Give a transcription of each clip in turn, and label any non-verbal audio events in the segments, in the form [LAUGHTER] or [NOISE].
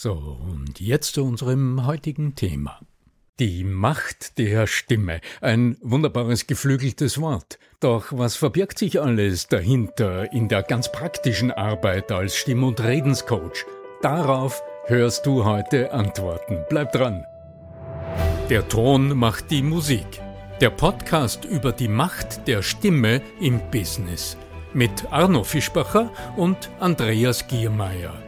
So, und jetzt zu unserem heutigen Thema. Die Macht der Stimme, ein wunderbares geflügeltes Wort. Doch was verbirgt sich alles dahinter in der ganz praktischen Arbeit als Stimm- und Redenscoach? Darauf hörst du heute Antworten. Bleib dran. Der Ton macht die Musik. Der Podcast über die Macht der Stimme im Business mit Arno Fischbacher und Andreas Giermeier.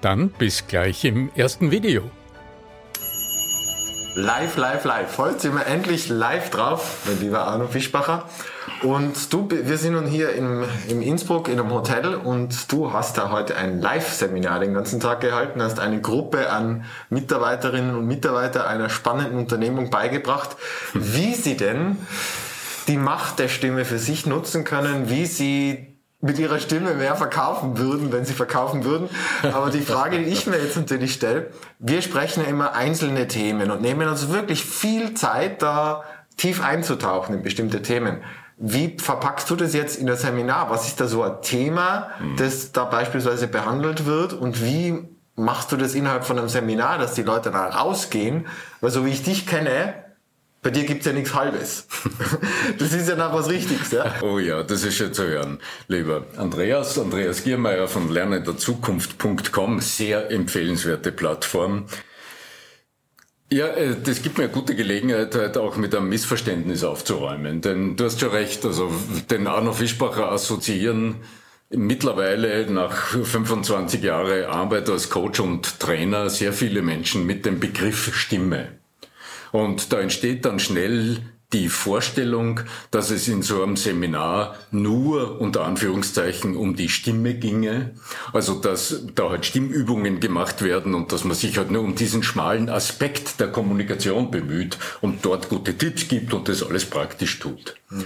Dann bis gleich im ersten Video. Live, live, live. Heute sind wir endlich live drauf, mein lieber Arno Fischbacher. Und du, wir sind nun hier im, im Innsbruck in einem Hotel und du hast da heute ein Live-Seminar den ganzen Tag gehalten, hast eine Gruppe an Mitarbeiterinnen und Mitarbeitern einer spannenden Unternehmung beigebracht, wie sie denn die Macht der Stimme für sich nutzen können, wie sie mit ihrer Stimme mehr verkaufen würden, wenn sie verkaufen würden. Aber die Frage, die ich mir jetzt natürlich stelle, wir sprechen ja immer einzelne Themen und nehmen uns wirklich viel Zeit, da tief einzutauchen in bestimmte Themen. Wie verpackst du das jetzt in das Seminar? Was ist da so ein Thema, hm. das da beispielsweise behandelt wird und wie machst du das innerhalb von einem Seminar, dass die Leute da rausgehen? Weil so wie ich dich kenne, bei dir gibt's ja nichts Halbes. [LAUGHS] Das ist ja noch was Richtiges, ja? Oh ja, das ist schön zu hören. Lieber Andreas, Andreas Giermeier von lernenderzukunft.com, sehr empfehlenswerte Plattform. Ja, äh, das gibt mir eine gute Gelegenheit, heute auch mit einem Missverständnis aufzuräumen. Denn du hast schon recht, also den Arno Fischbacher assoziieren mittlerweile nach 25 Jahren Arbeit als Coach und Trainer sehr viele Menschen mit dem Begriff Stimme. Und da entsteht dann schnell die Vorstellung, dass es in so einem Seminar nur unter Anführungszeichen um die Stimme ginge, also dass da halt Stimmübungen gemacht werden und dass man sich halt nur um diesen schmalen Aspekt der Kommunikation bemüht und dort gute Tipps gibt und das alles praktisch tut. Mhm.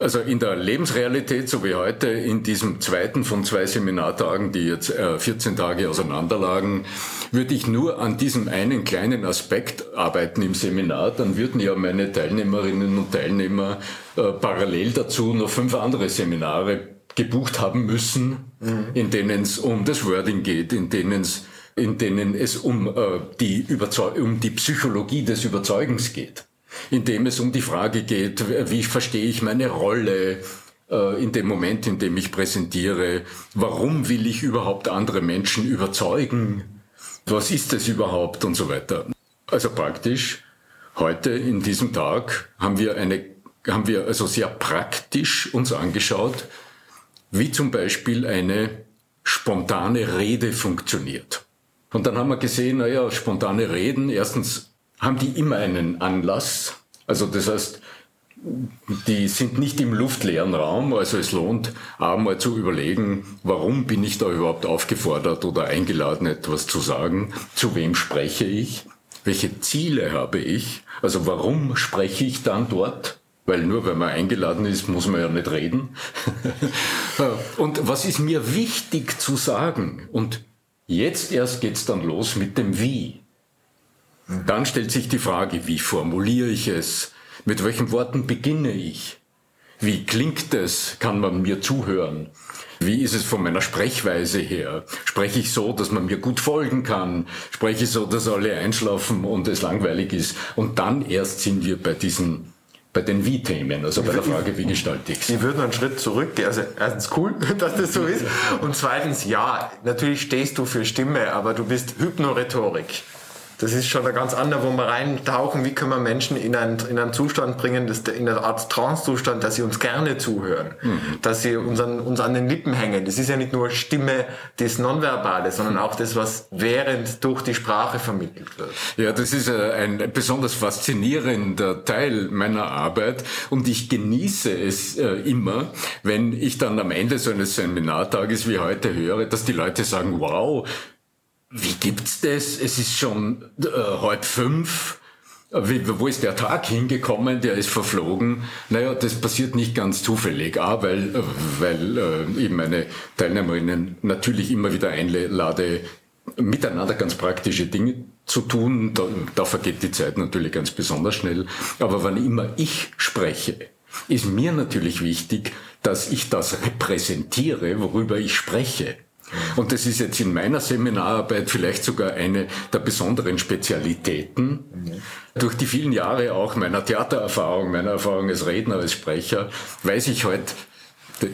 Also in der Lebensrealität, so wie heute, in diesem zweiten von zwei Seminartagen, die jetzt äh, 14 Tage auseinanderlagen, würde ich nur an diesem einen kleinen Aspekt arbeiten im Seminar, dann würden ja meine Teilnehmerinnen und Teilnehmer äh, parallel dazu noch fünf andere Seminare gebucht haben müssen, mhm. in denen es um das Wording geht, in denen es in denen es um, äh, die Überzeug um die Psychologie des Überzeugens geht in dem es um die Frage geht, wie verstehe ich meine Rolle äh, in dem Moment, in dem ich präsentiere, warum will ich überhaupt andere Menschen überzeugen, was ist es überhaupt und so weiter. Also praktisch, heute in diesem Tag haben wir eine, haben wir also sehr praktisch uns angeschaut, wie zum Beispiel eine spontane Rede funktioniert. Und dann haben wir gesehen, naja, spontane Reden, erstens haben die immer einen Anlass. Also das heißt, die sind nicht im luftleeren Raum. Also es lohnt einmal zu überlegen, warum bin ich da überhaupt aufgefordert oder eingeladen, etwas zu sagen? Zu wem spreche ich? Welche Ziele habe ich? Also warum spreche ich dann dort? Weil nur wenn man eingeladen ist, muss man ja nicht reden. [LAUGHS] Und was ist mir wichtig zu sagen? Und jetzt erst geht's dann los mit dem Wie. Dann stellt sich die Frage, wie formuliere ich es? Mit welchen Worten beginne ich? Wie klingt es? Kann man mir zuhören? Wie ist es von meiner Sprechweise her? Spreche ich so, dass man mir gut folgen kann? Spreche ich so, dass alle einschlafen und es langweilig ist? Und dann erst sind wir bei diesen bei den Wie-Themen, also bei der Frage, wie gestalte ich Ich würde einen Schritt zurückgehen. Also erstens cool, [LAUGHS] dass das so ist. Und zweitens, ja, natürlich stehst du für Stimme, aber du bist Hypnorhetorik. Das ist schon ein ganz anderer, wo wir reintauchen, wie können wir Menschen in einen, in einen Zustand bringen, dass, in eine Art Trance-Zustand, dass sie uns gerne zuhören, mhm. dass sie uns an, uns an den Lippen hängen. Das ist ja nicht nur Stimme, das Nonverbale, sondern auch das, was während durch die Sprache vermittelt wird. Ja, das ist ein besonders faszinierender Teil meiner Arbeit und ich genieße es äh, immer, wenn ich dann am Ende so eines Seminartages wie heute höre, dass die Leute sagen, wow, wie gibt's das? Es ist schon äh, halb fünf. Wie, wo ist der Tag hingekommen? Der ist verflogen. Naja, das passiert nicht ganz zufällig. A, weil, weil äh, eben meine Teilnehmerinnen natürlich immer wieder einlade, miteinander ganz praktische Dinge zu tun. Da, da vergeht die Zeit natürlich ganz besonders schnell. Aber wann immer ich spreche, ist mir natürlich wichtig, dass ich das repräsentiere, worüber ich spreche. Und das ist jetzt in meiner Seminararbeit vielleicht sogar eine der besonderen Spezialitäten. Durch die vielen Jahre auch meiner Theatererfahrung, meiner Erfahrung als Redner, als Sprecher, weiß ich heute,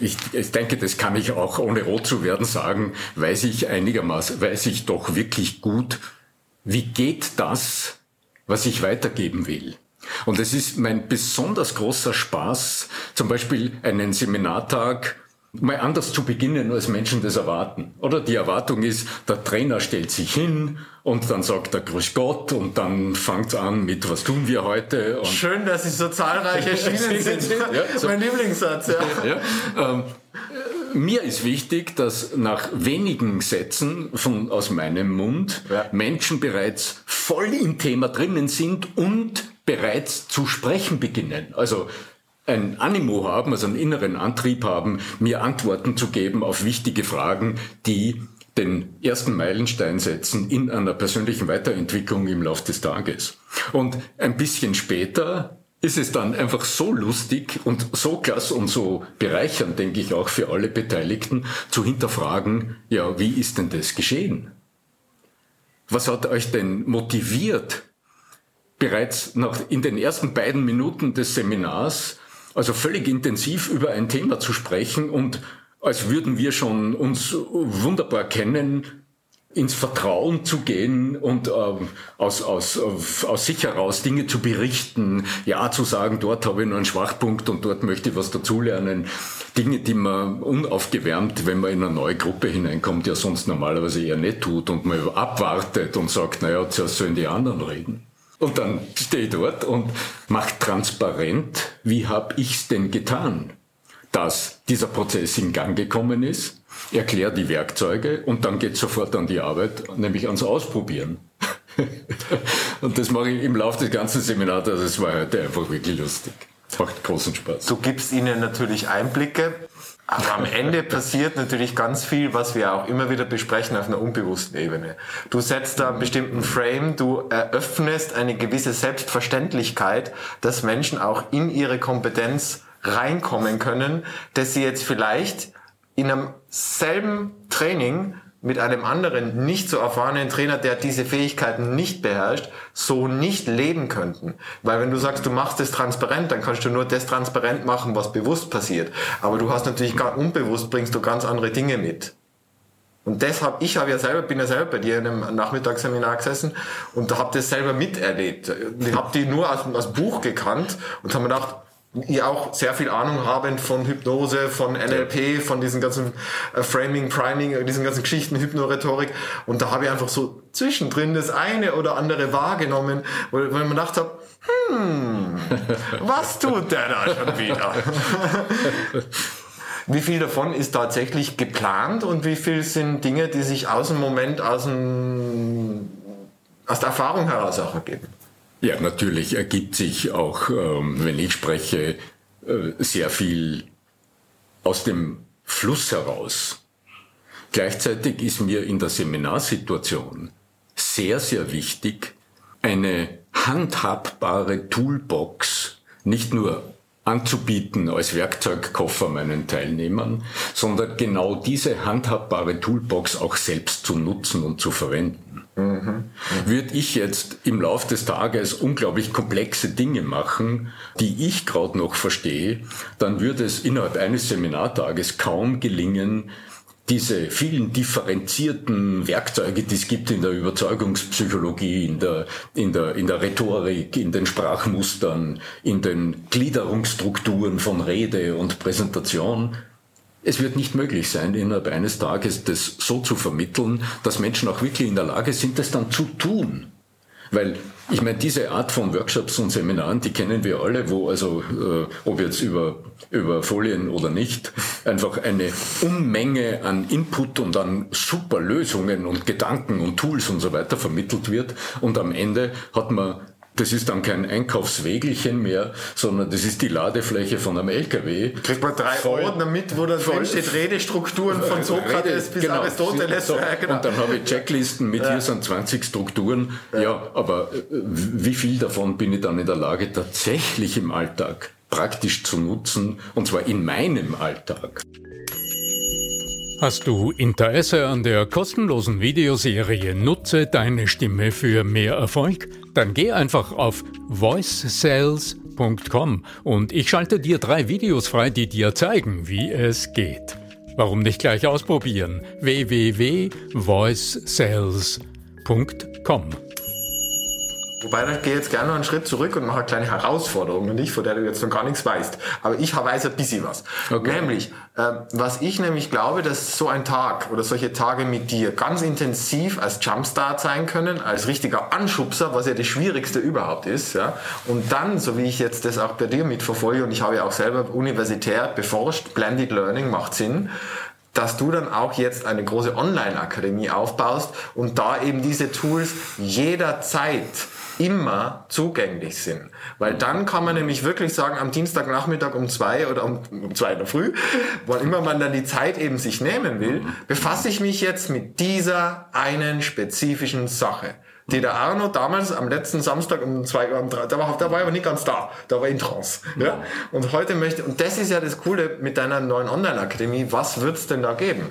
ich, ich denke, das kann ich auch ohne rot zu werden sagen, weiß ich einigermaßen, weiß ich doch wirklich gut, wie geht das, was ich weitergeben will. Und es ist mein besonders großer Spaß, zum Beispiel einen Seminartag mal anders zu beginnen, als Menschen das erwarten. Oder die Erwartung ist, der Trainer stellt sich hin und dann sagt er Grüß Gott und dann fängt an mit Was tun wir heute? Schön, dass Sie so zahlreich erschienen [LAUGHS] sind. ja, so. [LAUGHS] Mein Lieblingssatz, ja. ja ähm, mir ist wichtig, dass nach wenigen Sätzen von, aus meinem Mund ja. Menschen bereits voll im Thema drinnen sind und bereits zu sprechen beginnen. Also ein Animo haben, also einen inneren Antrieb haben, mir Antworten zu geben auf wichtige Fragen, die den ersten Meilenstein setzen in einer persönlichen Weiterentwicklung im Laufe des Tages. Und ein bisschen später ist es dann einfach so lustig und so klasse und so bereichernd, denke ich, auch für alle Beteiligten, zu hinterfragen, ja, wie ist denn das geschehen? Was hat euch denn motiviert, bereits nach, in den ersten beiden Minuten des Seminars also völlig intensiv über ein Thema zu sprechen und als würden wir schon uns wunderbar kennen, ins Vertrauen zu gehen und äh, aus, aus, aus sich heraus Dinge zu berichten, ja zu sagen, dort habe ich nur einen Schwachpunkt und dort möchte ich was dazulernen. Dinge, die man unaufgewärmt, wenn man in eine neue Gruppe hineinkommt, ja sonst normalerweise eher nicht tut und man abwartet und sagt, naja, zuerst sollen die anderen reden. Und dann stehe ich dort und mache transparent, wie habe ich's denn getan, dass dieser Prozess in Gang gekommen ist, erkläre die Werkzeuge und dann geht sofort an die Arbeit, nämlich ans Ausprobieren. [LAUGHS] und das mache ich im Laufe des ganzen Seminars, also es war heute einfach wirklich lustig. Macht großen Spaß. Du gibst ihnen natürlich Einblicke aber am Ende passiert natürlich ganz viel, was wir auch immer wieder besprechen auf einer unbewussten Ebene. Du setzt da einen bestimmten Frame, du eröffnest eine gewisse Selbstverständlichkeit, dass Menschen auch in ihre Kompetenz reinkommen können, dass sie jetzt vielleicht in einem selben Training mit einem anderen nicht so erfahrenen Trainer, der diese Fähigkeiten nicht beherrscht, so nicht leben könnten. Weil wenn du sagst, du machst es transparent, dann kannst du nur das transparent machen, was bewusst passiert. Aber du hast natürlich ganz unbewusst bringst du ganz andere Dinge mit. Und deshalb, ich habe ja selber, bin ja selber bei dir in einem Nachmittagsseminar gesessen und habe das selber miterlebt. Ich habe die nur aus, aus Buch gekannt und habe mir gedacht, die auch sehr viel Ahnung haben von Hypnose, von NLP, von diesen ganzen äh, Framing, Priming, äh, diesen ganzen Geschichten, Hypnorhetorik. Und da habe ich einfach so zwischendrin das eine oder andere wahrgenommen, wo, wo ich mir gedacht habe, hm, [LAUGHS] was tut der da schon wieder? [LAUGHS] wie viel davon ist tatsächlich geplant und wie viel sind Dinge, die sich aus dem Moment, aus, dem, aus der Erfahrung heraus auch ergeben? Ja, natürlich ergibt sich auch, ähm, wenn ich spreche, äh, sehr viel aus dem Fluss heraus. Gleichzeitig ist mir in der Seminarsituation sehr, sehr wichtig, eine handhabbare Toolbox nicht nur anzubieten als Werkzeugkoffer meinen Teilnehmern, sondern genau diese handhabbare Toolbox auch selbst zu nutzen und zu verwenden. Mhm. Würde ich jetzt im Laufe des Tages unglaublich komplexe Dinge machen, die ich gerade noch verstehe, dann würde es innerhalb eines Seminartages kaum gelingen, diese vielen differenzierten Werkzeuge, die es gibt in der Überzeugungspsychologie, in der, in der, in der Rhetorik, in den Sprachmustern, in den Gliederungsstrukturen von Rede und Präsentation, es wird nicht möglich sein, innerhalb eines Tages das so zu vermitteln, dass Menschen auch wirklich in der Lage sind, das dann zu tun. Weil ich meine, diese Art von Workshops und Seminaren, die kennen wir alle, wo also, äh, ob jetzt über, über Folien oder nicht, einfach eine Unmenge an Input und an super Lösungen und Gedanken und Tools und so weiter vermittelt wird. Und am Ende hat man das ist dann kein Einkaufswägelchen mehr, sondern das ist die Ladefläche von einem LKW. Kriegt man drei voll, Ordner mit, wo da drin steht Redestrukturen von Sokrates Rede, bis genau, Aristoteles. So, genau. Und dann habe ich Checklisten mit ja. hier sind 20 Strukturen. Ja. ja, aber äh, wie viel davon bin ich dann in der Lage, tatsächlich im Alltag praktisch zu nutzen, und zwar in meinem Alltag? Hast du Interesse an der kostenlosen Videoserie Nutze deine Stimme für mehr Erfolg? Dann geh einfach auf voicesales.com und ich schalte dir drei Videos frei, die dir zeigen, wie es geht. Warum nicht gleich ausprobieren? www.voicesales.com Wobei, ich gehe jetzt gerne noch einen Schritt zurück und mache eine kleine Herausforderung nicht, von der du jetzt noch gar nichts weißt. Aber ich weiß ein bisschen was. Okay. Nämlich, äh, was ich nämlich glaube, dass so ein Tag oder solche Tage mit dir ganz intensiv als Jumpstart sein können, als richtiger Anschubser, was ja das Schwierigste überhaupt ist. Ja? Und dann, so wie ich jetzt das auch bei dir mitverfolge, und ich habe ja auch selber universitär beforscht, Blended Learning macht Sinn, dass du dann auch jetzt eine große Online-Akademie aufbaust und da eben diese Tools jederzeit immer zugänglich sind. Weil dann kann man nämlich wirklich sagen, am Dienstagnachmittag um zwei oder um, um zwei in der Früh, wann immer man dann die Zeit eben sich nehmen will, befasse ich mich jetzt mit dieser einen spezifischen Sache die der Arno damals am letzten Samstag um zwei Uhr, da war, da war er aber nicht ganz da, da war in Trance. Ja? Und heute möchte, und das ist ja das Coole mit deiner neuen Online-Akademie, was wird's denn da geben?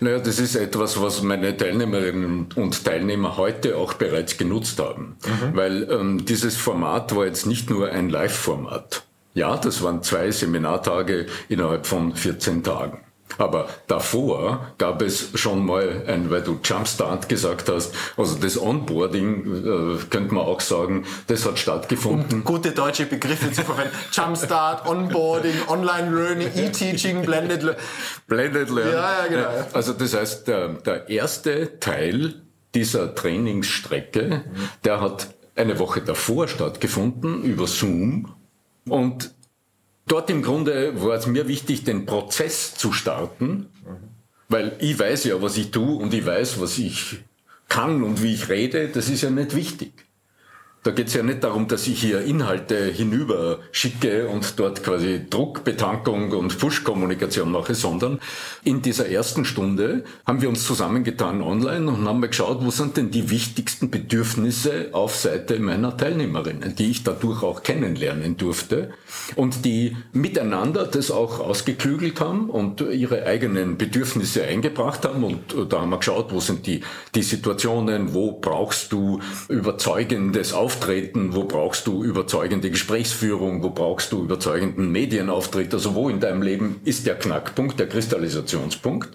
Naja, das ist etwas, was meine Teilnehmerinnen und Teilnehmer heute auch bereits genutzt haben. Mhm. Weil ähm, dieses Format war jetzt nicht nur ein Live-Format. Ja, das waren zwei Seminartage innerhalb von 14 Tagen. Aber davor gab es schon mal ein, weil du Jumpstart gesagt hast, also das Onboarding, äh, könnte man auch sagen, das hat stattgefunden. Um gute deutsche Begriffe zu verwenden. [LAUGHS] Jumpstart, Onboarding, Online Learning, E-Teaching, Blended Learning. Blended Learning. Ja, ja, genau. Also das heißt, der, der erste Teil dieser Trainingsstrecke, mhm. der hat eine Woche davor stattgefunden über Zoom und dort im Grunde war es mir wichtig, den Prozess zu starten, weil ich weiß ja, was ich tue und ich weiß, was ich kann und wie ich rede, das ist ja nicht wichtig. Da geht es ja nicht darum, dass ich hier Inhalte hinüber schicke und dort quasi Druckbetankung und Push-Kommunikation mache, sondern in dieser ersten Stunde haben wir uns zusammengetan online und haben mal geschaut, wo sind denn die wichtigsten Bedürfnisse auf Seite meiner Teilnehmerinnen, die ich dadurch auch kennenlernen durfte und die miteinander das auch ausgeklügelt haben und ihre eigenen Bedürfnisse eingebracht haben. Und da haben wir geschaut, wo sind die, die Situationen, wo brauchst du überzeugendes Auftreten Auftreten, wo brauchst du überzeugende Gesprächsführung, wo brauchst du überzeugenden Medienauftritt, also wo in deinem Leben ist der Knackpunkt, der Kristallisationspunkt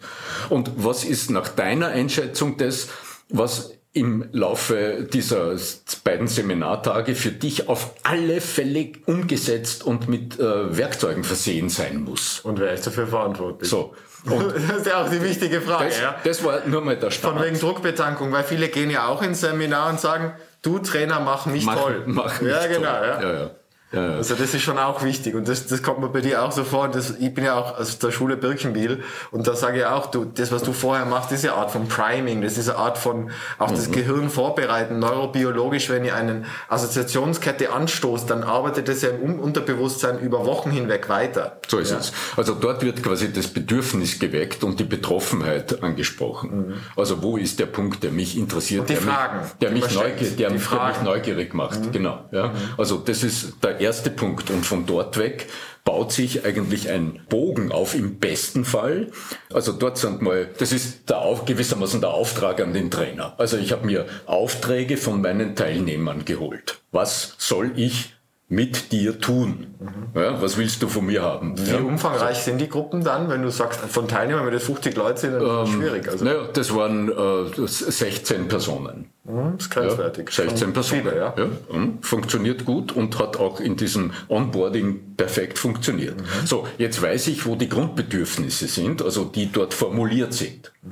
und was ist nach deiner Einschätzung das, was im Laufe dieser beiden Seminartage für dich auf alle Fälle umgesetzt und mit äh, Werkzeugen versehen sein muss. Und wer ist dafür verantwortlich? So. Und [LAUGHS] das ist ja auch die wichtige Frage. Das, ja. das war nur mal der Start. Von wegen Druckbetankung, weil viele gehen ja auch ins Seminar und sagen, du Trainer, mach mich mach, toll. Mach mich ja, genau. toll. Ja. Ja, ja. Ja, ja. Also das ist schon auch wichtig und das, das kommt mir bei dir auch so vor. Das, ich bin ja auch aus der Schule Birkenbiel und da sage ich auch, du, das was du vorher machst, ist ja Art von Priming, das ist eine Art von auch das Mhm. Gehirn vorbereiten, neurobiologisch, wenn ihr eine Assoziationskette anstoßt, dann arbeitet das ja im Unterbewusstsein über Wochen hinweg weiter. So ist ja. es. Also dort wird quasi das Bedürfnis geweckt und die Betroffenheit angesprochen. Also wo ist der Punkt, der mich interessiert, Und die der, Fragen, mich, der, mich, stellt. der, mich, neugierig macht. Genau. Ja. Also das ist der erste Punkt. Und von dort weg baut sich eigentlich ein Bogen auf im besten Fall. Also dort sind mal, das ist der auf, gewissermaßen der Auftrag an den Trainer. Also ich habe mir Aufträge von meinen Teilnehmern geholt. Was soll ich mit dir tun? Ja, was willst du von mir haben? Wie Ja. umfangreich sind die Gruppen dann, wenn du sagst, von Teilnehmern, wenn das 50 Leute sind, dann ist es schwierig. Also, Naja, das waren äh, 16 Personen. hm, ist grenzwertig. 16 Schon Personen. Viele, ja. hm, funktioniert gut und hat auch in diesem Onboarding perfekt funktioniert. Mhm. So, jetzt weiß ich, wo die Grundbedürfnisse sind, also die dort formuliert sind. Mhm.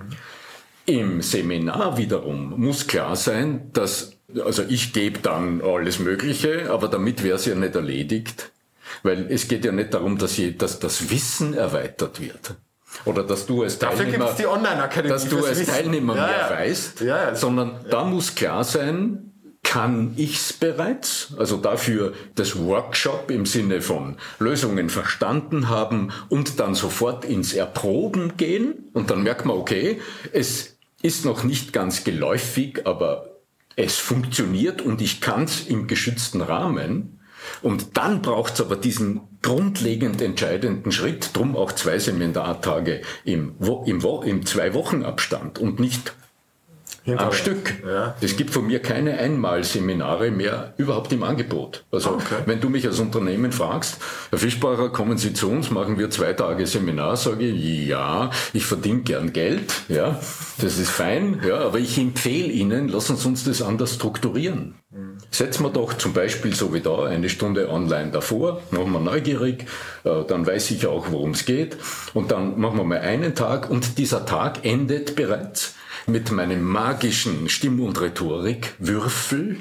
Im Seminar wiederum muss klar sein, dass, also ich gebe dann alles Mögliche, aber damit wäre es ja nicht erledigt, weil es geht ja nicht darum, dass, je, dass das Wissen erweitert wird. Oder dass du als Dafür Teilnehmer, die Online-Akademie dass du als. Teilnehmer Ja, mehr ja. weißt, Ja, ja. sondern da muss klar sein, kann ich's bereits? Also dafür das Workshop im Sinne von Lösungen verstanden haben und dann sofort ins Erproben gehen und dann merkt man, okay, es ist noch nicht ganz geläufig, aber es funktioniert und ich kann's im geschützten Rahmen. Und dann braucht's aber diesen grundlegend entscheidenden Schritt, drum auch zwei Seminartage im, im, im zwei Wochen Abstand und nicht am Hinterher. Stück. Ja. Es gibt von mir keine Einmalseminare mehr überhaupt im Angebot. Also Okay. wenn du mich als Unternehmen fragst, Herr Fischbacher, kommen Sie zu uns, machen wir zwei Tage Seminar, sage ich, ja, ich verdiene gern Geld, ja, das ist fein, ja, aber ich empfehle Ihnen, lassen Sie uns das anders strukturieren. Setzen wir doch zum Beispiel so wie da eine Stunde online davor, machen wir neugierig, äh, dann weiß ich auch, worum es geht und dann machen wir mal einen Tag und dieser Tag endet bereits mit meinem magischen Stimm- und Rhetorikwürfel.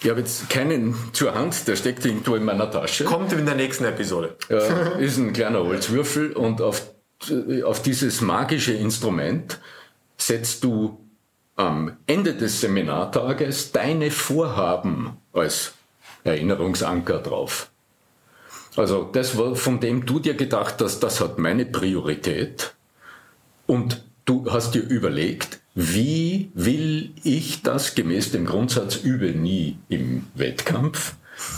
Ich habe jetzt keinen zur Hand, der steckt irgendwo in meiner Tasche. Kommt in der nächsten Episode. Äh, ist ein kleiner Holzwürfel und auf, auf dieses magische Instrument setzt du am Ende des Seminartages deine Vorhaben als Erinnerungsanker drauf. Also das, von dem du dir gedacht hast, das hat meine Priorität und du hast dir überlegt, wie will ich das gemäß dem Grundsatz übe nie im Wettkampf?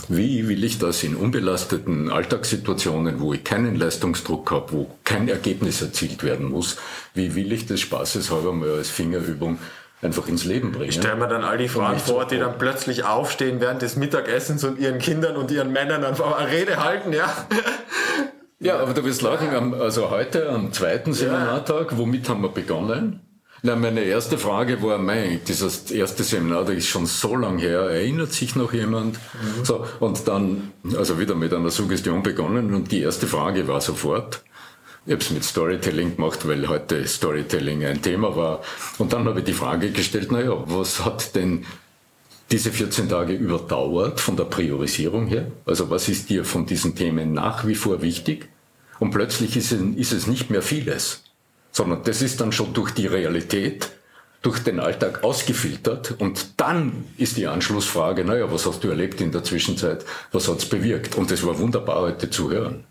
Wie will ich das in unbelasteten Alltagssituationen, wo ich keinen Leistungsdruck habe, wo kein Ergebnis erzielt werden muss, wie will ich das spaßeshalber mal als Fingerübung einfach ins Leben bringen? Stellen wir dann all die Frauen vor, die dann plötzlich aufstehen während des Mittagessens und ihren Kindern und ihren Männern einfach eine Rede halten, ja. Ja, aber du wirst lachen, also heute am zweiten Seminartag, womit haben wir begonnen? Na, meine erste Frage war, mein, dieses erste Seminar, das ist schon so lang her, erinnert sich noch jemand? So, und dann, also wieder mit einer Suggestion begonnen und die erste Frage war sofort, ich habe es mit Storytelling gemacht, weil heute Storytelling ein Thema war. Und dann habe ich die Frage gestellt, naja, was hat denn diese 14 Tage überdauert von der Priorisierung her? Also was ist dir von diesen Themen nach wie vor wichtig? Und plötzlich ist es, ist es nicht mehr vieles, sondern das ist dann schon durch die Realität, durch den Alltag ausgefiltert. Und dann ist die Anschlussfrage, naja, was hast du erlebt in der Zwischenzeit? Was hat's bewirkt? Und es war wunderbar heute zu hören.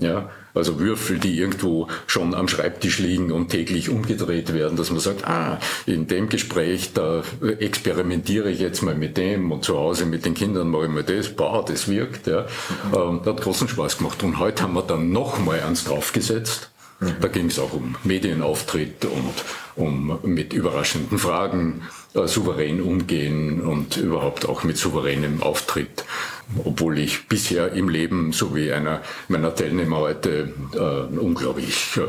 Ja, also Würfel, die irgendwo schon am Schreibtisch liegen und täglich umgedreht werden, dass man sagt, ah, in dem Gespräch, da experimentiere ich jetzt mal mit dem und zu Hause mit den Kindern mache ich mal das, boah, das wirkt, ja. Ähm, hat großen Spaß gemacht. Und heute haben wir dann nochmal eins draufgesetzt. Da ging es auch um Medienauftritt und um mit überraschenden Fragen äh, souverän umgehen und überhaupt auch mit souveränem Auftritt. Obwohl ich bisher im Leben, so wie einer meiner Teilnehmer heute, äh, ein unglaublich äh,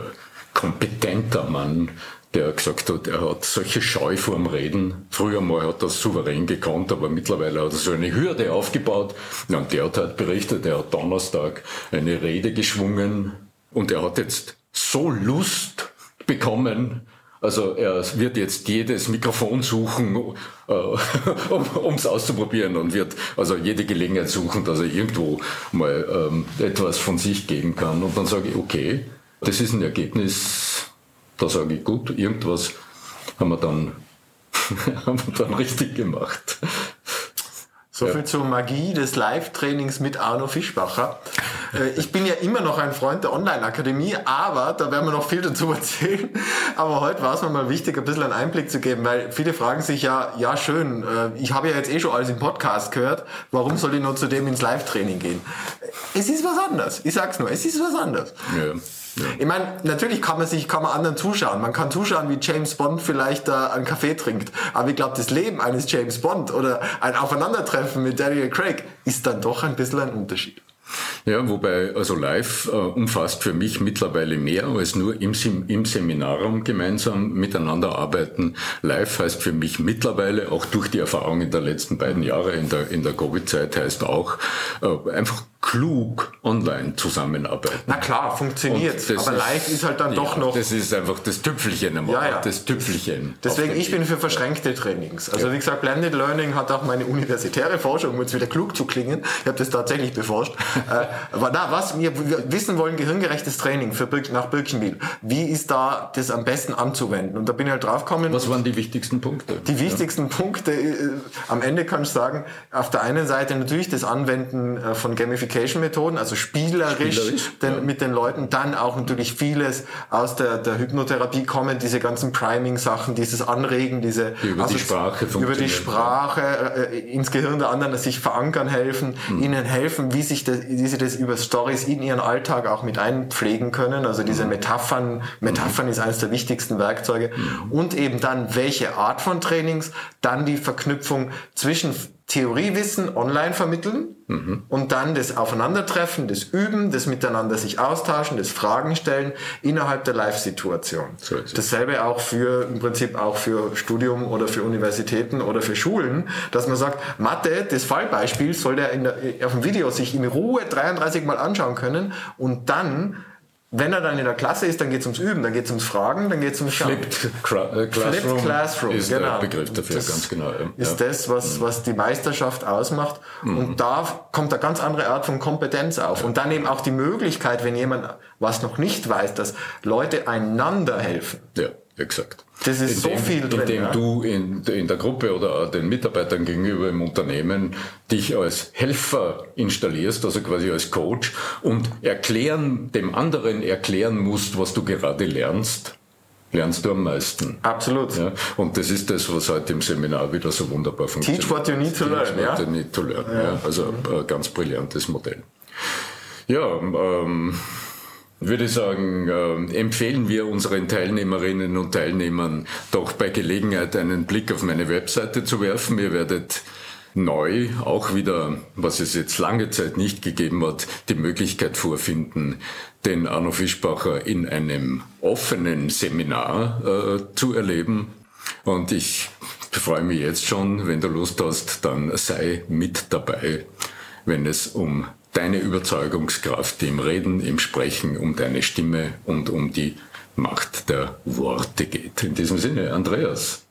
kompetenter Mann, der gesagt hat, er hat solche Scheu vorm Reden. Früher mal hat er souverän gekonnt, aber mittlerweile hat er so eine Hürde aufgebaut. Und der hat halt berichtet, er hat Donnerstag eine Rede geschwungen und er hat jetzt so Lust bekommen, also er wird jetzt jedes Mikrofon suchen, äh, [LAUGHS] um es auszuprobieren und wird also jede Gelegenheit suchen, dass er irgendwo mal ähm, etwas von sich geben kann. Und dann sage ich, okay, das ist ein Ergebnis, da sage ich, gut, irgendwas haben wir dann, [LAUGHS] haben wir dann richtig gemacht. So viel zur Magie des Live-Trainings mit Arno Fischbacher. Äh, ich bin ja immer noch ein Freund der Online-Akademie, aber da werden wir noch viel dazu [LAUGHS] erzählen. Aber heute war es mir mal wichtig, ein bisschen einen Einblick zu geben, weil viele fragen sich ja, ja schön, äh, ich habe ja jetzt eh schon alles im Podcast gehört, warum soll ich nur zu dem ins Live-Training gehen? Es ist was anderes. Ich sag's nur, es ist was anderes. Ja. Ja. Ich meine, natürlich kann man sich, kann man anderen zuschauen. Man kann zuschauen, wie James Bond vielleicht da einen Kaffee trinkt. Aber ich glaube, das Leben eines James Bond oder ein Aufeinandertreffen mit Daniel Craig ist dann doch ein bisschen ein Unterschied. Ja, wobei also live äh, umfasst für mich mittlerweile mehr als nur im, im Seminarraum gemeinsam miteinander arbeiten. Live heißt für mich mittlerweile, auch durch die Erfahrungen der letzten beiden Jahre in der, in der Covid-Zeit, heißt auch äh, einfach klug online zusammenarbeiten. Na klar, funktioniert. Aber live ist halt dann ja, doch noch. Das ist einfach das Tüpfelchen am ja, ja. Das Tüpfelchen. Deswegen, ich bin für verschränkte Trainings. Also ja. wie gesagt, Blended Learning hat auch meine universitäre Forschung, um jetzt wieder klug zu klingen. Ich habe das tatsächlich beforscht. [LAUGHS] äh, aber na, was wir wissen wollen, gehirngerechtes Training für Bir nach Birkenwil. Wie ist da das am besten anzuwenden? Und da bin ich halt draufgekommen. Was waren die wichtigsten Punkte? Die wichtigsten Punkte, äh, am Ende kann ich sagen, auf der einen Seite natürlich das Anwenden äh, von Gamification Gamification-Methoden, also spielerisch, spielerisch den, ja. mit den Leuten, dann auch natürlich vieles aus der, der Hypnotherapie kommen, diese ganzen Priming-Sachen, dieses Anregen, diese die über also die Sprache über die Sprache äh, ins Gehirn der anderen, dass sich verankern helfen, mhm. ihnen helfen, wie sich das, wie sie das über Stories in ihren Alltag auch mit einpflegen können. Also diese mhm. Metaphern, Metaphern mhm. ist eines der wichtigsten Werkzeuge. Mhm. Und eben dann welche Art von Trainings, dann die Verknüpfung zwischen Theoriewissen online vermitteln mhm. und dann das Aufeinandertreffen, das Üben, das Miteinander sich austauschen, das Fragen stellen innerhalb der Live-Situation. So Dasselbe auch für im Prinzip auch für Studium oder für Universitäten oder für Schulen, dass man sagt, Mathe, das Fallbeispiel soll der, der auf dem Video sich in Ruhe 33 Mal anschauen können und dann wenn er dann in der Klasse ist, dann geht es ums Üben, dann geht es ums Fragen, dann geht es ums Schauen. Flipped, äh, Classroom, Flipped Classroom ist genau. der Begriff dafür, das ganz genau. Ja. Ist das, was, mhm. was die Meisterschaft ausmacht. Mhm. Und da kommt eine ganz andere Art von Kompetenz auf. Ja. Und dann eben auch die Möglichkeit, wenn jemand was noch nicht weiß, dass Leute einander helfen. Ja, exakt. Das ist indem, so viel drin. Indem ja. du in, in der Gruppe oder den Mitarbeitern gegenüber im Unternehmen dich als Helfer installierst, also quasi als Coach und erklären, dem anderen erklären musst, was du gerade lernst lernst du am meisten. Absolut. Ja, und das ist das, was heute im Seminar wieder so wunderbar funktioniert. Teach what you need to learn. Teach what you need to learn. Ja. ja also ein ganz brillantes Modell. Ja, ähm, würde sagen, äh, empfehlen wir unseren Teilnehmerinnen und Teilnehmern doch bei Gelegenheit einen Blick auf meine Webseite zu werfen. Ihr werdet neu auch wieder, was es jetzt lange Zeit nicht gegeben hat, die Möglichkeit vorfinden, den Arno Fischbacher in einem offenen Seminar äh, zu erleben. Und ich freue mich jetzt schon, wenn du Lust hast, dann sei mit dabei, wenn es um deine Überzeugungskraft im Reden, im Sprechen, um deine Stimme und um die Macht der Worte geht. In diesem Sinne, Andreas.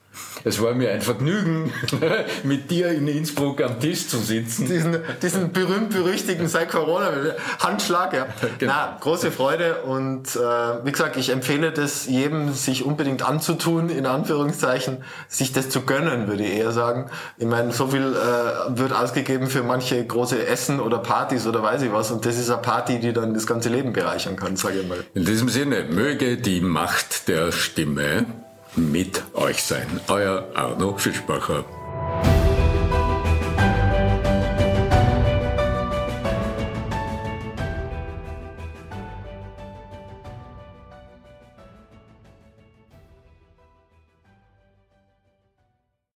Es war mir ein Vergnügen, [LAUGHS] mit dir in Innsbruck am Tisch zu sitzen. Diesen, diesen berühmt-berüchtigten seit Corona Handschlag, ja. [LAUGHS] Genau. Na, große Freude und äh, wie gesagt, ich empfehle das jedem, sich unbedingt anzutun, in Anführungszeichen, sich das zu gönnen, würde ich eher sagen. Ich meine, so viel äh, wird ausgegeben für manche große Essen oder Partys oder weiß ich was und das ist eine Party, die dann das ganze Leben bereichern kann, sage ich mal. In diesem Sinne, möge die Macht der Stimme mit euch sein. Euer Arno Fischbacher.